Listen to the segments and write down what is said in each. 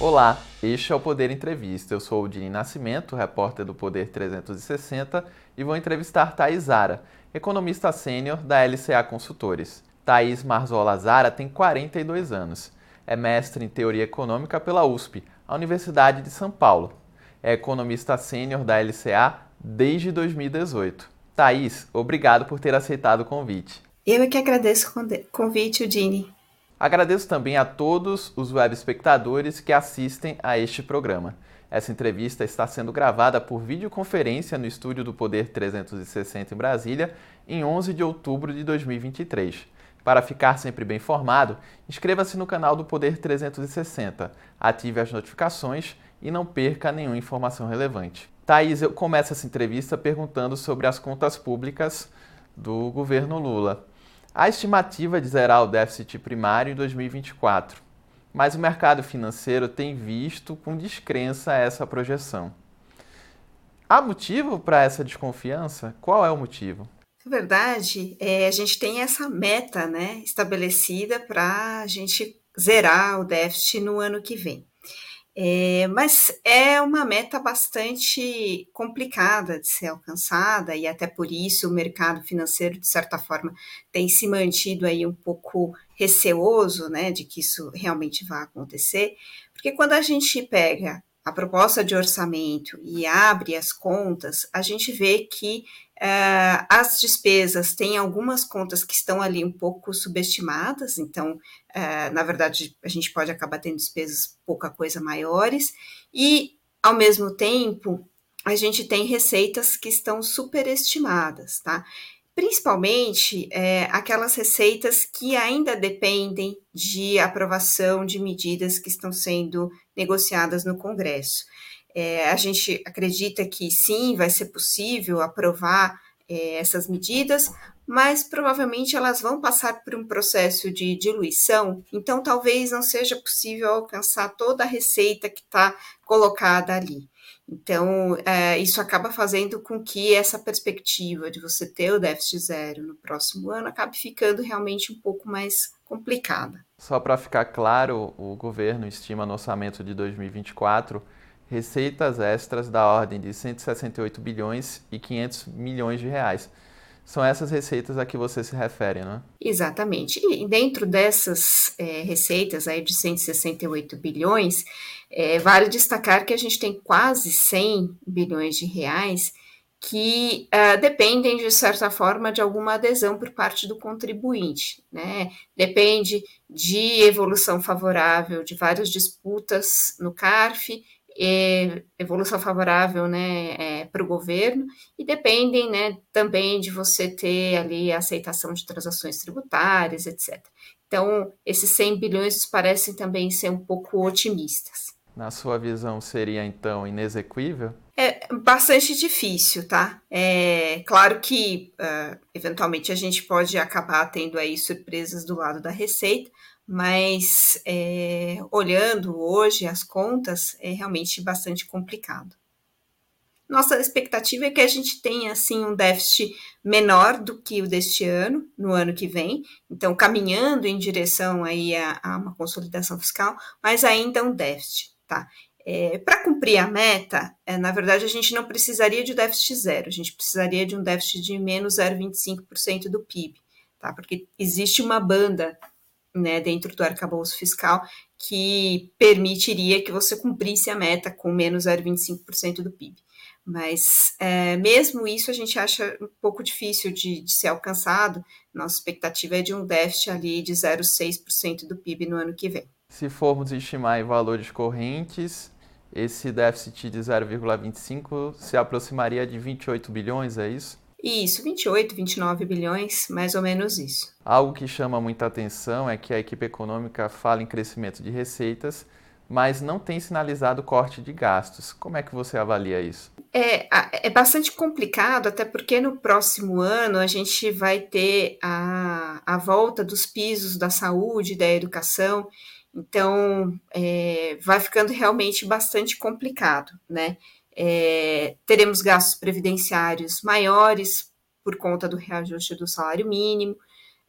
Olá, este é o Poder Entrevista. Eu sou o Dini Nascimento, repórter do Poder 360, e vou entrevistar Thais Zara, economista sênior da LCA Consultores. Thais Marzola Zara tem 42 anos. É mestre em Teoria Econômica pela USP, a Universidade de São Paulo. É economista sênior da LCA desde 2018. Thaís, obrigado por ter aceitado o convite. Eu é que agradeço o convite, Dini. Agradeço também a todos os web espectadores que assistem a este programa. Essa entrevista está sendo gravada por videoconferência no estúdio do Poder 360 em Brasília, em 11 de outubro de 2023. Para ficar sempre bem informado, inscreva-se no canal do Poder 360, ative as notificações e não perca nenhuma informação relevante. Thaís, eu começo essa entrevista perguntando sobre as contas públicas do governo Lula. A estimativa de zerar o déficit primário em 2024, mas o mercado financeiro tem visto com descrença essa projeção. Há motivo para essa desconfiança? Qual é o motivo? Na verdade, é, a gente tem essa meta né, estabelecida para a gente zerar o déficit no ano que vem. É, mas é uma meta bastante complicada de ser alcançada, e até por isso o mercado financeiro, de certa forma, tem se mantido aí um pouco receoso né, de que isso realmente vá acontecer, porque quando a gente pega a proposta de orçamento e abre as contas, a gente vê que Uh, as despesas têm algumas contas que estão ali um pouco subestimadas, então, uh, na verdade, a gente pode acabar tendo despesas pouca coisa maiores, e, ao mesmo tempo, a gente tem receitas que estão superestimadas, tá? Principalmente é, aquelas receitas que ainda dependem de aprovação de medidas que estão sendo negociadas no Congresso. É, a gente acredita que sim, vai ser possível aprovar é, essas medidas, mas provavelmente elas vão passar por um processo de diluição, então talvez não seja possível alcançar toda a receita que está colocada ali. Então, é, isso acaba fazendo com que essa perspectiva de você ter o déficit zero no próximo ano acabe ficando realmente um pouco mais complicada. Só para ficar claro, o governo estima no orçamento de 2024 receitas extras da ordem de 168 bilhões e 500 milhões de reais. São essas receitas a que você se refere, não é? Exatamente. E dentro dessas é, receitas aí de 168 bilhões, é, vale destacar que a gente tem quase 100 bilhões de reais que uh, dependem, de certa forma, de alguma adesão por parte do contribuinte. Né? Depende de evolução favorável de várias disputas no CARF é, evolução favorável né, é, para o governo e dependem né, também de você ter ali a aceitação de transações tributárias, etc. Então, esses 100 bilhões parecem também ser um pouco otimistas. Na sua visão, seria então inexequível? É bastante difícil, tá? É claro que, uh, eventualmente, a gente pode acabar tendo aí surpresas do lado da receita, mas é, olhando hoje as contas é realmente bastante complicado. Nossa expectativa é que a gente tenha assim um déficit menor do que o deste ano, no ano que vem, então caminhando em direção aí a, a uma consolidação fiscal, mas ainda um déficit, tá? É, Para cumprir a meta, é, na verdade, a gente não precisaria de déficit zero, a gente precisaria de um déficit de menos 0,25% do PIB, tá? Porque existe uma banda né, dentro do arcabouço fiscal que permitiria que você cumprisse a meta com menos 0,25% do PIB. Mas é, mesmo isso a gente acha um pouco difícil de, de ser alcançado. Nossa expectativa é de um déficit ali de 0,6% do PIB no ano que vem. Se formos estimar em valores correntes, esse déficit de 0,25 se aproximaria de 28 bilhões, é isso? Isso, 28, 29 bilhões, mais ou menos isso. Algo que chama muita atenção é que a equipe econômica fala em crescimento de receitas, mas não tem sinalizado corte de gastos. Como é que você avalia isso? É, é bastante complicado, até porque no próximo ano a gente vai ter a, a volta dos pisos da saúde, da educação, então é, vai ficando realmente bastante complicado, né? É, teremos gastos previdenciários maiores por conta do reajuste do salário mínimo.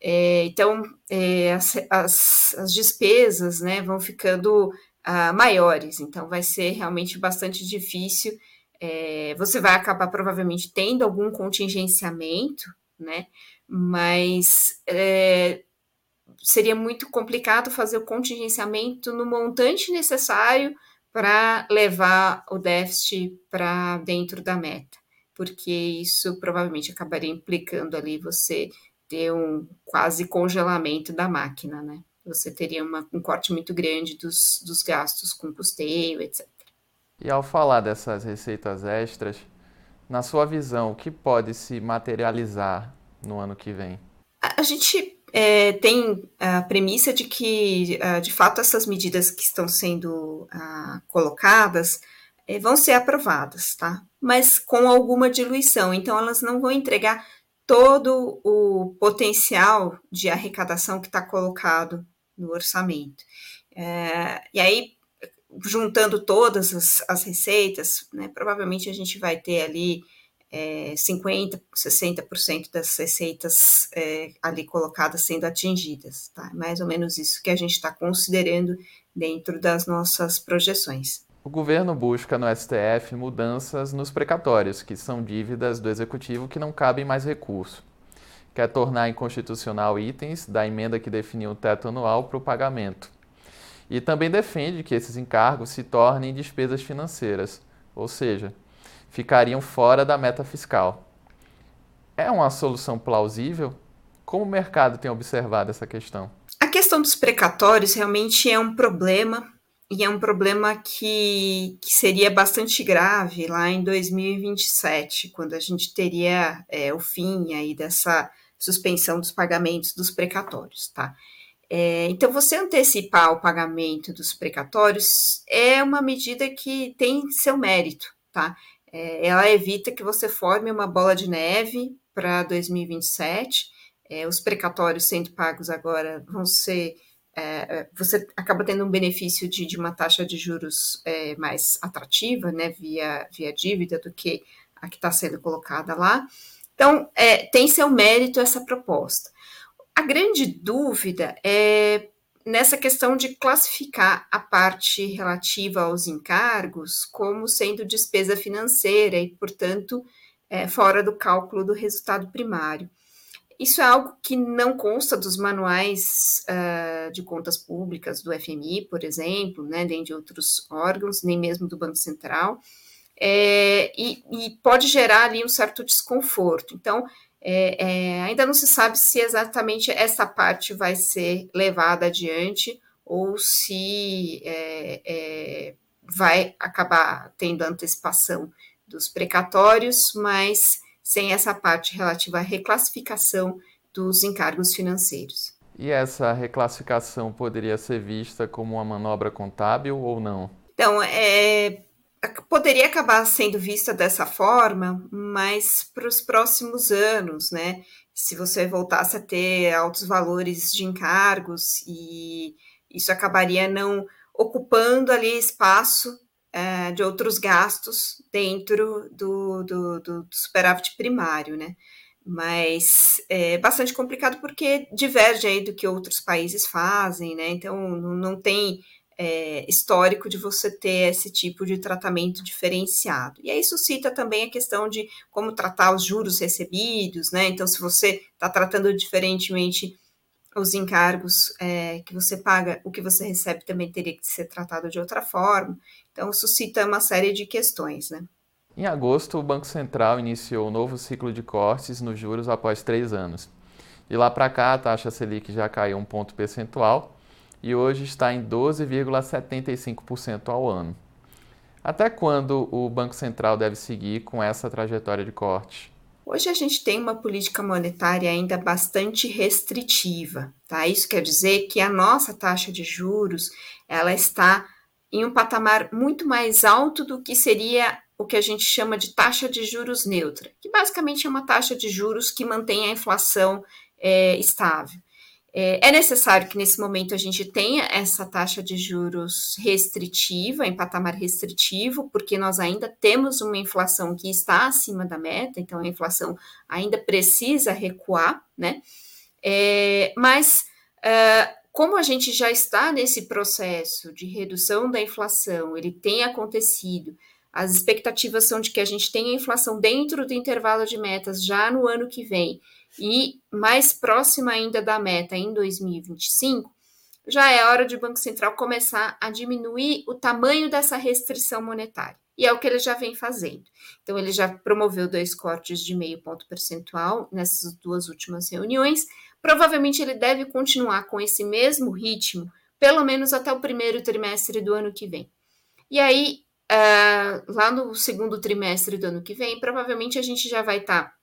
É, então, é, as, as, as, despesas né, vão ficando uh, maiores, então vai ser realmente bastante difícil. É, você vai acabar provavelmente tendo algum contingenciamento, né? Mas é, seria muito complicado fazer o contingenciamento no montante necessário para levar o déficit para dentro da meta, porque isso provavelmente acabaria implicando ali você ter um quase congelamento da máquina, né? Você teria uma, um corte muito grande dos, dos gastos com custeio, etc. E ao falar dessas receitas extras, na sua visão, o que pode se materializar no ano que vem? A, a gente é, tem a premissa de que, ah, de fato, essas medidas que estão sendo uh, colocadas é, vão ser aprovadas, tá? Mas com alguma diluição, então elas não vão entregar todo o potencial de arrecadação que está colocado no orçamento. É, e aí, juntando todas as, as receitas, né, provavelmente a gente vai ter ali é, 50%, 60% das receitas é, ali colocadas sendo atingidas. Tá? É mais ou menos isso que a gente está considerando dentro das nossas projeções. O governo busca no STF mudanças nos precatórios, que são dívidas do executivo que não cabem mais recurso. Quer tornar inconstitucional itens da emenda que definiu o teto anual para o pagamento. E também defende que esses encargos se tornem despesas financeiras, ou seja, ficariam fora da meta fiscal. É uma solução plausível? Como o mercado tem observado essa questão? A questão dos precatórios realmente é um problema e é um problema que, que seria bastante grave lá em 2027, quando a gente teria é, o fim aí dessa suspensão dos pagamentos dos precatórios, tá? É, então, você antecipar o pagamento dos precatórios é uma medida que tem seu mérito, tá? É, ela evita que você forme uma bola de neve para 2027. É, os precatórios sendo pagos agora vão ser é, é, você acaba tendo um benefício de, de uma taxa de juros é, mais atrativa, né, via, via dívida, do que a que está sendo colocada lá. Então, é, tem seu mérito essa proposta. A grande dúvida é nessa questão de classificar a parte relativa aos encargos como sendo despesa financeira e, portanto, é, fora do cálculo do resultado primário. Isso é algo que não consta dos manuais uh, de contas públicas do FMI, por exemplo, né, nem de outros órgãos, nem mesmo do Banco Central, é, e, e, pode gerar ali um certo desconforto. Então, é, é, ainda não se sabe se exatamente essa parte vai ser levada adiante ou se é, é, vai acabar tendo antecipação dos precatórios, mas sem essa parte relativa à reclassificação dos encargos financeiros. E essa reclassificação poderia ser vista como uma manobra contábil ou não? Então, é, poderia acabar sendo vista dessa forma, mas para os próximos anos, né? Se você voltasse a ter altos valores de encargos e isso acabaria não ocupando ali espaço é, de outros gastos dentro do, do, do, do superávit primário, né? Mas é bastante complicado porque diverge aí do que outros países fazem, né? Então não tem é, histórico de você ter esse tipo de tratamento diferenciado. E aí isso cita também a questão de como tratar os juros recebidos, né? Então, se você está tratando diferentemente os encargos é, que você paga, o que você recebe também teria que ser tratado de outra forma. Então, suscita uma série de questões, né? Em agosto, o Banco Central iniciou o um novo ciclo de cortes nos juros após três anos. De lá para cá, a taxa Selic já caiu um ponto percentual e hoje está em 12,75% ao ano. Até quando o Banco Central deve seguir com essa trajetória de corte? Hoje a gente tem uma política monetária ainda bastante restritiva, tá? Isso quer dizer que a nossa taxa de juros, ela está em um patamar muito mais alto do que seria o que a gente chama de taxa de juros neutra, que basicamente é uma taxa de juros que mantém a inflação é, estável. É, é necessário que nesse momento a gente tenha essa taxa de juros restritiva, em patamar restritivo, porque nós ainda temos uma inflação que está acima da meta, então a inflação ainda precisa recuar, né? É, mas uh, como a gente já está nesse processo de redução da inflação, ele tem acontecido, as expectativas são de que a gente tenha inflação dentro do intervalo de metas já no ano que vem e mais próxima ainda da meta em 2025, já é hora de o Banco Central começar a diminuir o tamanho dessa restrição monetária. E é o que ele já vem fazendo. Então, ele já promoveu dois cortes de meio ponto percentual nessas duas últimas reuniões. Provavelmente ele deve continuar com esse mesmo ritmo, pelo menos até o primeiro trimestre do ano que vem. E aí, uh, lá no segundo trimestre do ano que vem, provavelmente a gente já vai estar. Tá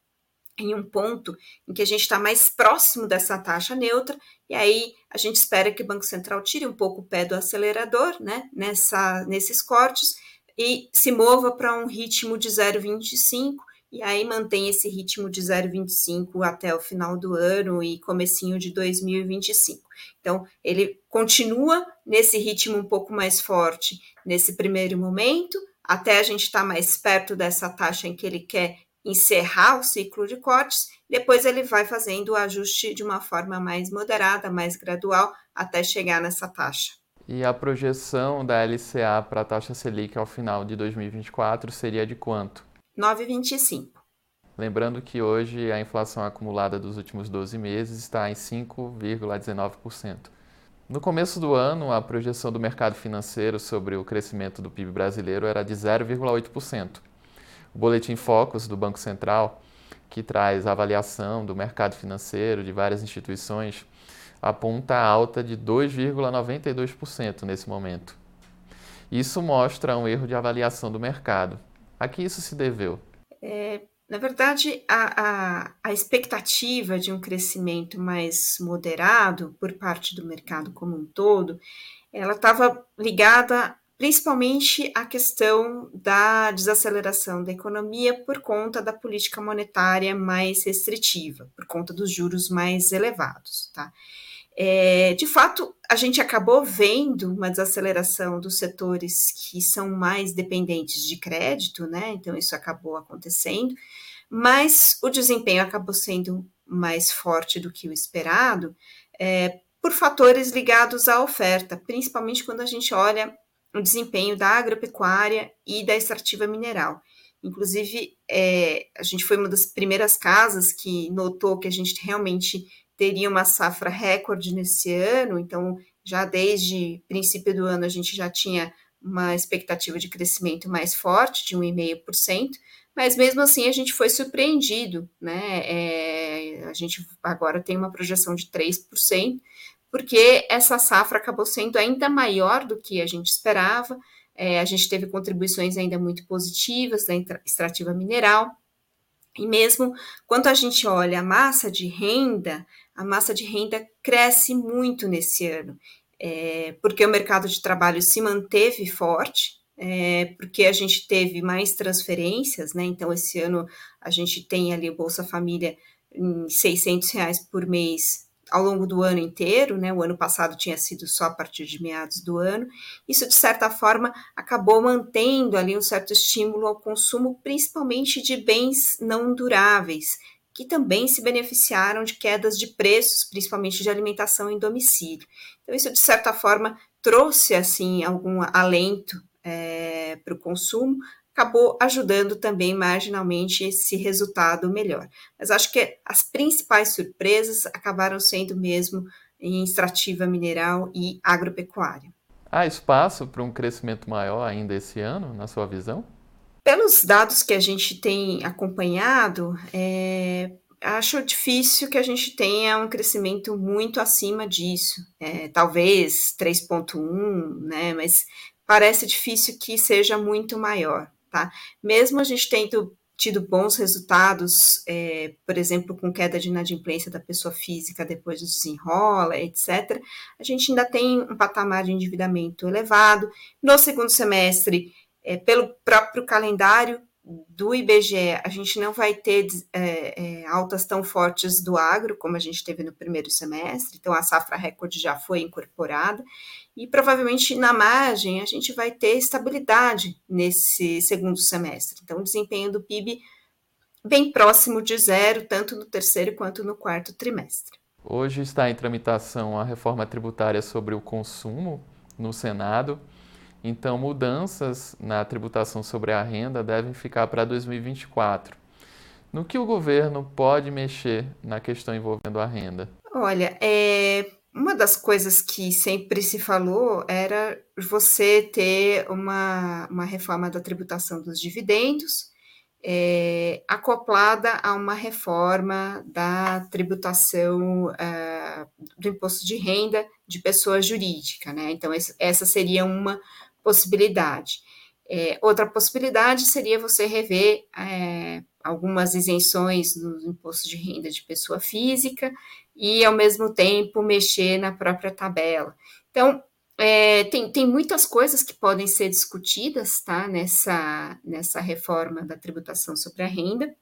em um ponto em que a gente está mais próximo dessa taxa neutra, e aí a gente espera que o Banco Central tire um pouco o pé do acelerador, né, nessa, nesses cortes, e se mova para um ritmo de 0,25, e aí mantém esse ritmo de 0,25 até o final do ano e comecinho de 2025. Então, ele continua nesse ritmo um pouco mais forte nesse primeiro momento, até a gente estar tá mais perto dessa taxa em que ele quer encerrar o ciclo de cortes, depois ele vai fazendo o ajuste de uma forma mais moderada, mais gradual, até chegar nessa taxa. E a projeção da LCA para a taxa Selic ao final de 2024 seria de quanto? 9,25. Lembrando que hoje a inflação acumulada dos últimos 12 meses está em 5,19%. No começo do ano, a projeção do mercado financeiro sobre o crescimento do PIB brasileiro era de 0,8%. O Boletim Focus do Banco Central, que traz a avaliação do mercado financeiro de várias instituições, aponta alta de 2,92% nesse momento. Isso mostra um erro de avaliação do mercado. A que isso se deveu? É, na verdade, a, a, a expectativa de um crescimento mais moderado por parte do mercado como um todo, ela estava ligada principalmente a questão da desaceleração da economia por conta da política monetária mais restritiva, por conta dos juros mais elevados. Tá? É, de fato, a gente acabou vendo uma desaceleração dos setores que são mais dependentes de crédito, né? Então, isso acabou acontecendo, mas o desempenho acabou sendo mais forte do que o esperado, é, por fatores ligados à oferta, principalmente quando a gente olha o desempenho da agropecuária e da extrativa mineral. Inclusive, é, a gente foi uma das primeiras casas que notou que a gente realmente teria uma safra recorde nesse ano, então, já desde princípio do ano, a gente já tinha uma expectativa de crescimento mais forte, de 1,5%, mas mesmo assim a gente foi surpreendido, né? É, a gente agora tem uma projeção de 3%, porque essa safra acabou sendo ainda maior do que a gente esperava. É, a gente teve contribuições ainda muito positivas da extrativa mineral. E mesmo quando a gente olha a massa de renda, a massa de renda cresce muito nesse ano, é, porque o mercado de trabalho se manteve forte, é, porque a gente teve mais transferências, né? Então, esse ano a gente tem ali o Bolsa Família em 600 reais por mês ao longo do ano inteiro, né? O ano passado tinha sido só a partir de meados do ano. Isso, de certa forma, acabou mantendo ali um certo estímulo ao consumo, principalmente de bens não duráveis, que também se beneficiaram de quedas de preços, principalmente de alimentação em domicílio. Então, isso, de certa forma, trouxe assim algum alento é, para o consumo, acabou ajudando também marginalmente esse resultado melhor. Mas acho que as principais surpresas acabaram sendo mesmo em extrativa mineral e agropecuária. Há espaço para um crescimento maior ainda esse ano, na sua visão? Pelos dados que a gente tem acompanhado, é, acho difícil que a gente tenha um crescimento muito acima disso. É, talvez 3,1, né? Mas parece difícil que seja muito maior tá? Mesmo a gente tendo tido bons resultados, é, por exemplo, com queda de inadimplência da pessoa física depois do desenrola, etc., a gente ainda tem um patamar de endividamento elevado. No segundo semestre, é, pelo próprio calendário do IBGE, a gente não vai ter é, é, altas tão fortes do agro como a gente teve no primeiro semestre, então a safra recorde já foi incorporada, e provavelmente na margem a gente vai ter estabilidade nesse segundo semestre. Então, o desempenho do PIB bem próximo de zero, tanto no terceiro quanto no quarto trimestre. Hoje está em tramitação a reforma tributária sobre o consumo no Senado. Então, mudanças na tributação sobre a renda devem ficar para 2024. No que o governo pode mexer na questão envolvendo a renda? Olha, é, uma das coisas que sempre se falou era você ter uma, uma reforma da tributação dos dividendos é, acoplada a uma reforma da tributação uh, do imposto de renda de pessoa jurídica, né? Então, essa seria uma possibilidade. É, outra possibilidade seria você rever é, algumas isenções no imposto de renda de pessoa física e, ao mesmo tempo, mexer na própria tabela. Então, é, tem, tem muitas coisas que podem ser discutidas tá, nessa, nessa reforma da tributação sobre a renda,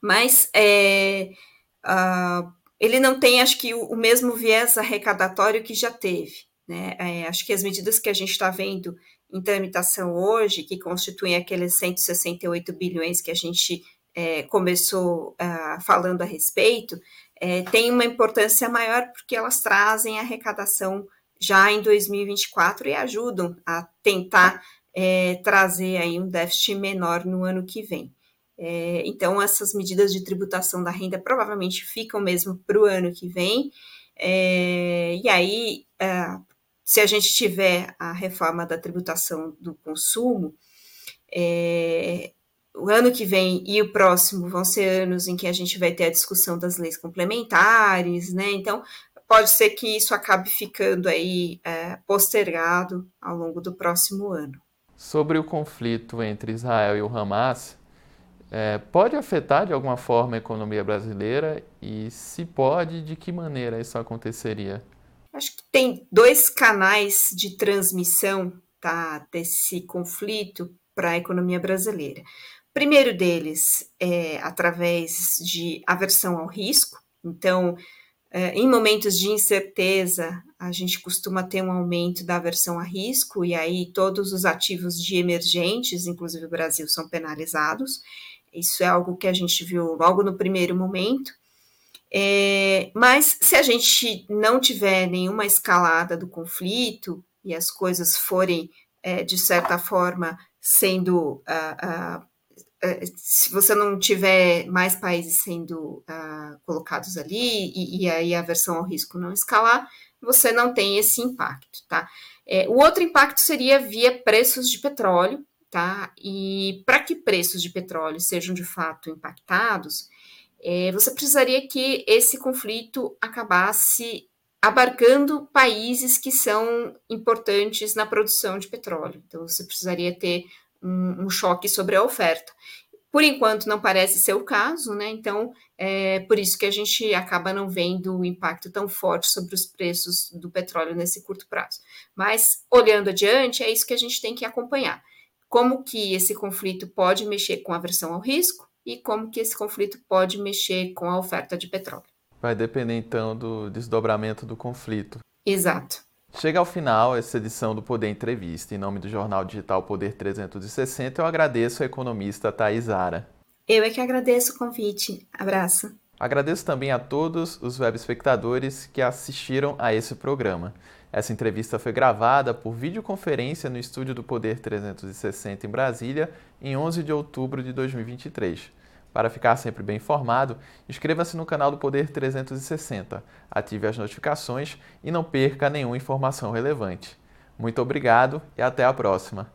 mas uh, ele não tem, acho que, o, o, mesmo viés arrecadatório que já teve. Né? É, acho que as medidas que a gente está vendo em tramitação hoje, que constituem aqueles 168 bilhões que a gente é, começou uh, falando a respeito, é, tem uma importância maior porque elas trazem arrecadação já em 2024 e ajudam a tentar é, trazer aí um déficit menor no ano que vem. É, então, essas medidas de tributação da renda provavelmente ficam mesmo para o ano que vem. É, e aí, é, se a gente tiver a reforma da tributação do consumo, é, o ano que vem e o próximo vão ser anos em que a gente vai ter a discussão das leis complementares, né? Então, pode ser que isso acabe ficando aí é, postergado ao longo do próximo ano. Sobre o conflito entre Israel e o Hamas, é, pode afetar de alguma forma a economia brasileira e, se pode, de que maneira isso aconteceria? Acho que tem dois canais de transmissão tá, desse conflito para a economia brasileira. Primeiro deles é através de aversão ao risco. Então, é, em momentos de incerteza, a gente costuma ter um aumento da aversão a risco, e aí todos os ativos de emergentes, inclusive o Brasil, são penalizados. Isso é algo que a gente viu logo no primeiro momento. É, mas se a gente não tiver nenhuma escalada do conflito e as coisas forem, é, de certa forma, sendo uh, uh, se você não tiver mais países sendo uh, colocados ali e, e, aí a aversão ao risco não escalar, você não tem esse impacto, tá? É, o outro impacto seria via preços de petróleo, tá? E para que preços de petróleo sejam de fato impactados, é, você precisaria que esse conflito acabasse abarcando países que são importantes na produção de petróleo. Então, você precisaria ter um, um choque sobre a oferta. Por enquanto, não parece ser o caso, né? Então, é por isso que a gente acaba não vendo o impacto tão forte sobre os preços do petróleo nesse curto prazo. Mas, olhando adiante, é isso que a gente tem que acompanhar. Como que esse conflito pode mexer com a aversão ao risco e como que esse conflito pode mexer com a oferta de petróleo. Vai depender, então, do desdobramento do conflito. Exato. Chega ao final essa edição do Poder Entrevista. Em nome do jornal digital Poder 360, eu agradeço a economista Thais Ara. Eu é que agradeço o convite. Abraço. Agradeço também a todos os web espectadores que assistiram a esse programa. Essa entrevista foi gravada por videoconferência no estúdio do Poder 360 em Brasília em 11 de outubro de 2023. Para ficar sempre bem informado, inscreva-se no canal do Poder 360, ative as notificações e não perca nenhuma informação relevante. Muito obrigado e até a próxima!